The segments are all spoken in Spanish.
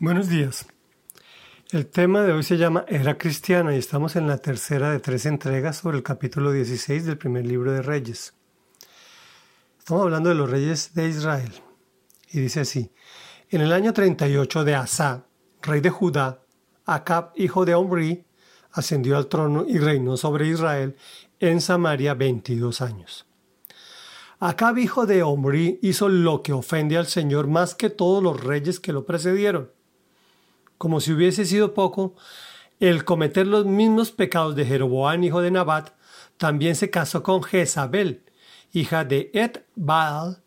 Buenos días. El tema de hoy se llama Era cristiana y estamos en la tercera de tres entregas sobre el capítulo 16 del primer libro de Reyes. Estamos hablando de los reyes de Israel. Y dice así, en el año 38 de Asa, rey de Judá, Acab, hijo de Omri, ascendió al trono y reinó sobre Israel en Samaria 22 años. Acab, hijo de Omri, hizo lo que ofende al Señor más que todos los reyes que lo precedieron como si hubiese sido poco, el cometer los mismos pecados de Jeroboam, hijo de Nabat, también se casó con Jezabel, hija de Et Baal,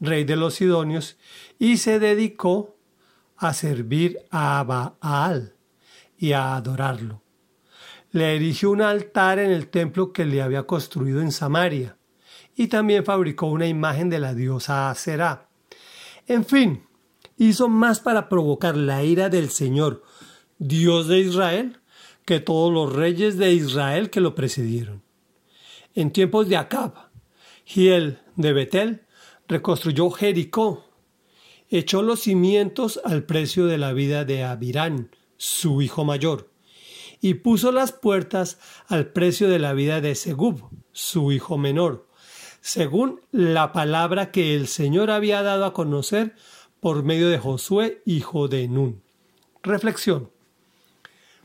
rey de los Sidonios, y se dedicó a servir a Baal y a adorarlo. Le erigió un altar en el templo que le había construido en Samaria, y también fabricó una imagen de la diosa Aserá. En fin, hizo más para provocar la ira del Señor, Dios de Israel, que todos los reyes de Israel que lo precedieron. En tiempos de Acab, Giel de Betel reconstruyó Jericó, echó los cimientos al precio de la vida de Abirán, su hijo mayor, y puso las puertas al precio de la vida de Segub, su hijo menor, según la palabra que el Señor había dado a conocer por medio de Josué, hijo de Nun. Reflexión.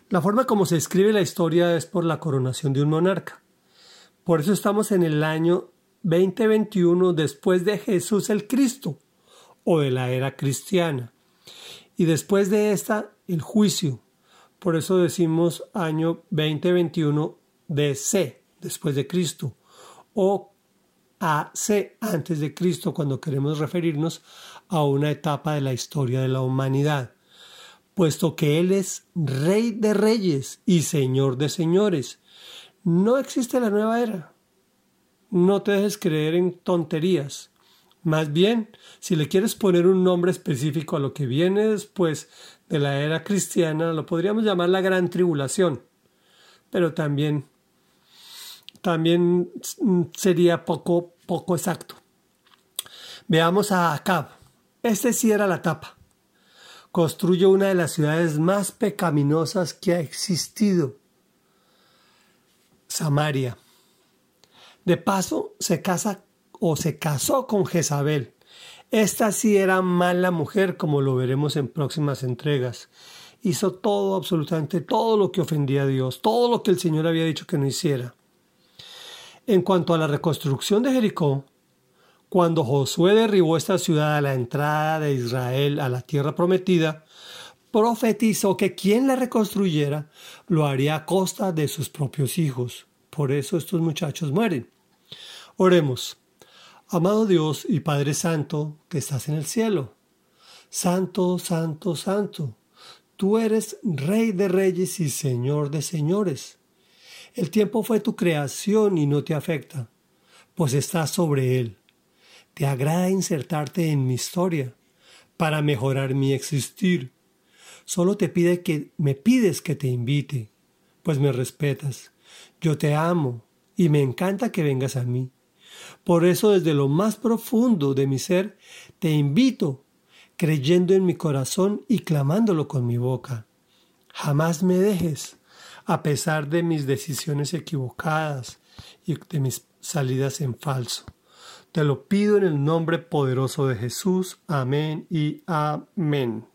La forma como se escribe la historia es por la coronación de un monarca. Por eso estamos en el año 2021 después de Jesús el Cristo o de la era cristiana. Y después de esta, el juicio. Por eso decimos año 2021 DC, después de Cristo, o AC, antes de Cristo, cuando queremos referirnos a una etapa de la historia de la humanidad, puesto que Él es Rey de Reyes y Señor de Señores. No existe la nueva era. No te dejes creer en tonterías. Más bien, si le quieres poner un nombre específico a lo que viene después de la era cristiana, lo podríamos llamar la Gran Tribulación. Pero también, también sería poco, poco exacto. Veamos a Acab. Este sí era la tapa. Construye una de las ciudades más pecaminosas que ha existido. Samaria. De paso, se casa o se casó con Jezabel. Esta sí era mala mujer, como lo veremos en próximas entregas. Hizo todo, absolutamente todo lo que ofendía a Dios, todo lo que el Señor había dicho que no hiciera. En cuanto a la reconstrucción de Jericó, cuando Josué derribó esta ciudad a la entrada de Israel a la tierra prometida, profetizó que quien la reconstruyera lo haría a costa de sus propios hijos. Por eso estos muchachos mueren. Oremos. Amado Dios y Padre Santo que estás en el cielo. Santo, santo, santo. Tú eres Rey de reyes y Señor de señores. El tiempo fue tu creación y no te afecta, pues estás sobre él te agrada insertarte en mi historia para mejorar mi existir. Solo te pide que me pides que te invite, pues me respetas. Yo te amo y me encanta que vengas a mí. Por eso desde lo más profundo de mi ser te invito, creyendo en mi corazón y clamándolo con mi boca. Jamás me dejes, a pesar de mis decisiones equivocadas y de mis salidas en falso. Te lo pido en el nombre poderoso de Jesús. Amén y amén.